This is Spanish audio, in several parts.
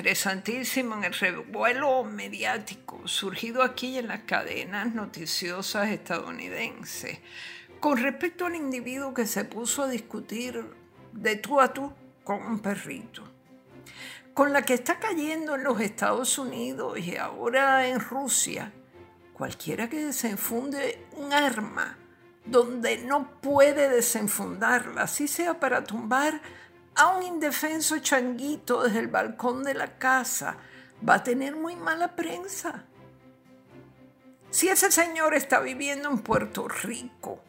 interesantísimo en el revuelo mediático surgido aquí en las cadenas noticiosas estadounidenses. Con respecto al individuo que se puso a discutir de tú a tú con un perrito, con la que está cayendo en los Estados Unidos y ahora en Rusia, cualquiera que desenfunde un arma donde no puede desenfundarla, así sea para tumbar a un indefenso changuito desde el balcón de la casa, va a tener muy mala prensa. Si ese señor está viviendo en Puerto Rico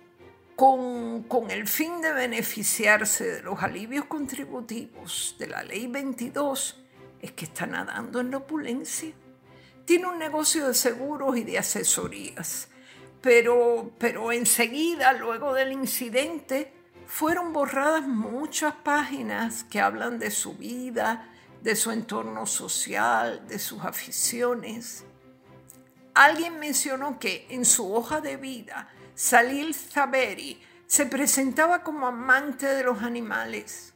con, con, el fin de beneficiarse de los alivios contributivos de la ley 22, es que está nadando en la opulencia. Tiene un negocio de seguros y de asesorías, pero, pero enseguida, luego del incidente, fueron borradas muchas páginas que hablan de su vida, de su entorno social, de sus aficiones. Alguien mencionó que en su hoja de vida, Salil Zaberi se presentaba como amante de los animales.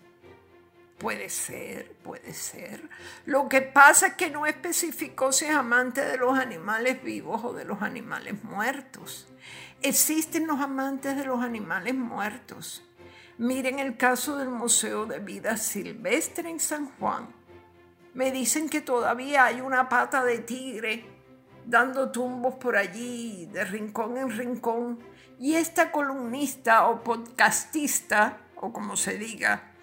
Puede ser, puede ser. Lo que pasa es que no especificó si es amante de los animales vivos o de los animales muertos. Existen los amantes de los animales muertos. Miren el caso del Museo de Vida Silvestre en San Juan. Me dicen que todavía hay una pata de tigre dando tumbos por allí, de rincón en rincón, y esta columnista o podcastista, o como se diga,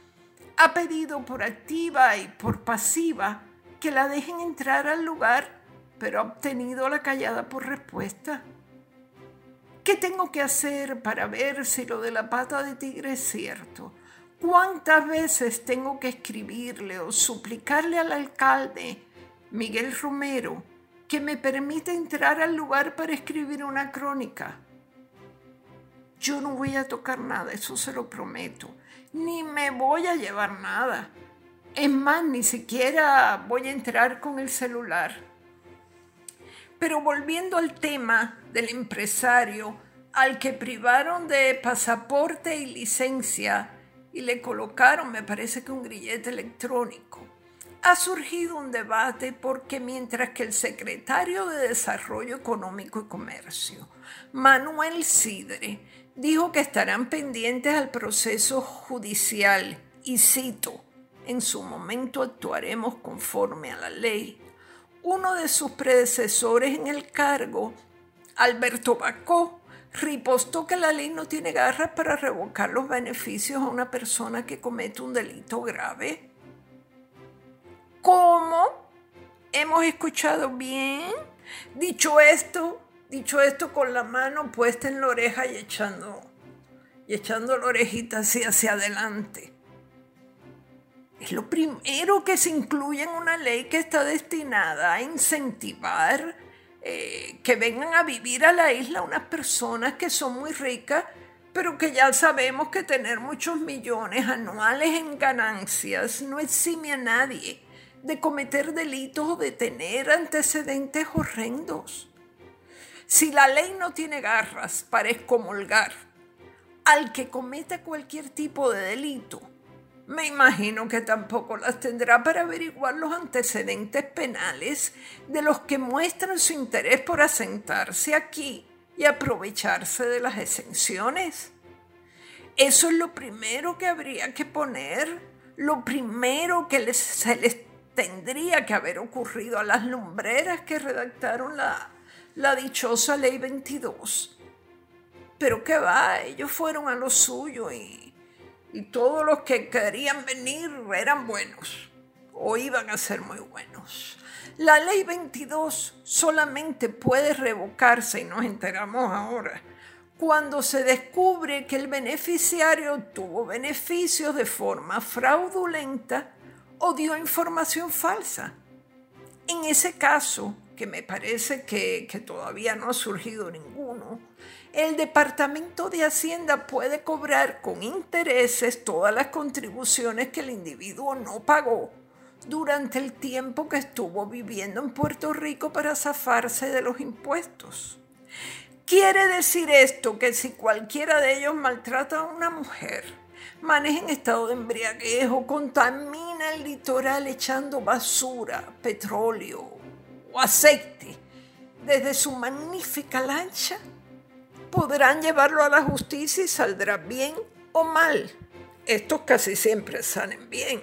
ha pedido por activa y por pasiva que la dejen entrar al lugar, pero ha obtenido la callada por respuesta. ¿Qué tengo que hacer para ver si lo de la pata de tigre es cierto? ¿Cuántas veces tengo que escribirle o suplicarle al alcalde Miguel Romero que me permita entrar al lugar para escribir una crónica? Yo no voy a tocar nada, eso se lo prometo, ni me voy a llevar nada. Es más, ni siquiera voy a entrar con el celular. Pero volviendo al tema del empresario al que privaron de pasaporte y licencia y le colocaron, me parece que un grillete electrónico, ha surgido un debate porque mientras que el secretario de Desarrollo Económico y Comercio, Manuel Sidre, dijo que estarán pendientes al proceso judicial y cito, en su momento actuaremos conforme a la ley uno de sus predecesores en el cargo, Alberto Bacó, ripostó que la ley no tiene garras para revocar los beneficios a una persona que comete un delito grave. ¿Cómo? ¿Hemos escuchado bien? Dicho esto, dicho esto con la mano puesta en la oreja y echando, y echando la orejita así hacia adelante. Es lo primero que se incluye en una ley que está destinada a incentivar eh, que vengan a vivir a la isla unas personas que son muy ricas, pero que ya sabemos que tener muchos millones anuales en ganancias no exime a nadie de cometer delitos o de tener antecedentes horrendos. Si la ley no tiene garras para excomulgar al que cometa cualquier tipo de delito, me imagino que tampoco las tendrá para averiguar los antecedentes penales de los que muestran su interés por asentarse aquí y aprovecharse de las exenciones. Eso es lo primero que habría que poner, lo primero que se les tendría que haber ocurrido a las lumbreras que redactaron la, la dichosa ley 22. Pero qué va, ellos fueron a lo suyo y y todos los que querían venir eran buenos o iban a ser muy buenos. La ley 22 solamente puede revocarse, y nos enteramos ahora, cuando se descubre que el beneficiario tuvo beneficios de forma fraudulenta o dio información falsa. En ese caso, que me parece que, que todavía no ha surgido ninguno, el Departamento de Hacienda puede cobrar con intereses todas las contribuciones que el individuo no pagó durante el tiempo que estuvo viviendo en Puerto Rico para zafarse de los impuestos. Quiere decir esto que si cualquiera de ellos maltrata a una mujer, maneja en estado de embriaguez o contamina el litoral echando basura, petróleo o aceite desde su magnífica lancha, podrán llevarlo a la justicia y saldrá bien o mal. Estos casi siempre salen bien.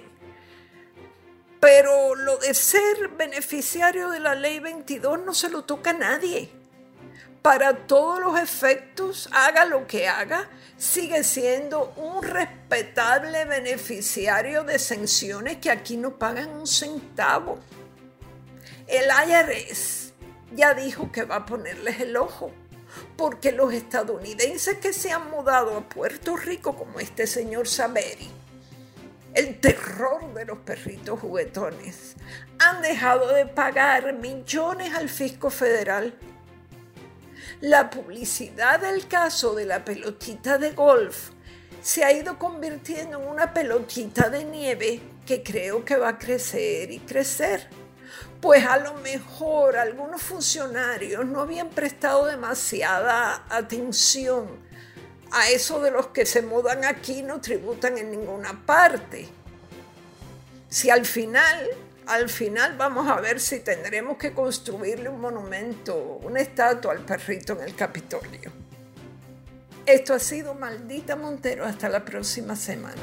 Pero lo de ser beneficiario de la ley 22 no se lo toca a nadie. Para todos los efectos, haga lo que haga, sigue siendo un respetable beneficiario de sanciones que aquí no pagan un centavo. El IRS ya dijo que va a ponerles el ojo, porque los estadounidenses que se han mudado a Puerto Rico, como este señor Saberi, el terror de los perritos juguetones, han dejado de pagar millones al fisco federal. La publicidad del caso de la pelotita de golf se ha ido convirtiendo en una pelotita de nieve que creo que va a crecer y crecer pues a lo mejor algunos funcionarios no habían prestado demasiada atención a eso de los que se mudan aquí no tributan en ninguna parte. Si al final, al final vamos a ver si tendremos que construirle un monumento, una estatua al perrito en el Capitolio. Esto ha sido Maldita Montero. Hasta la próxima semana.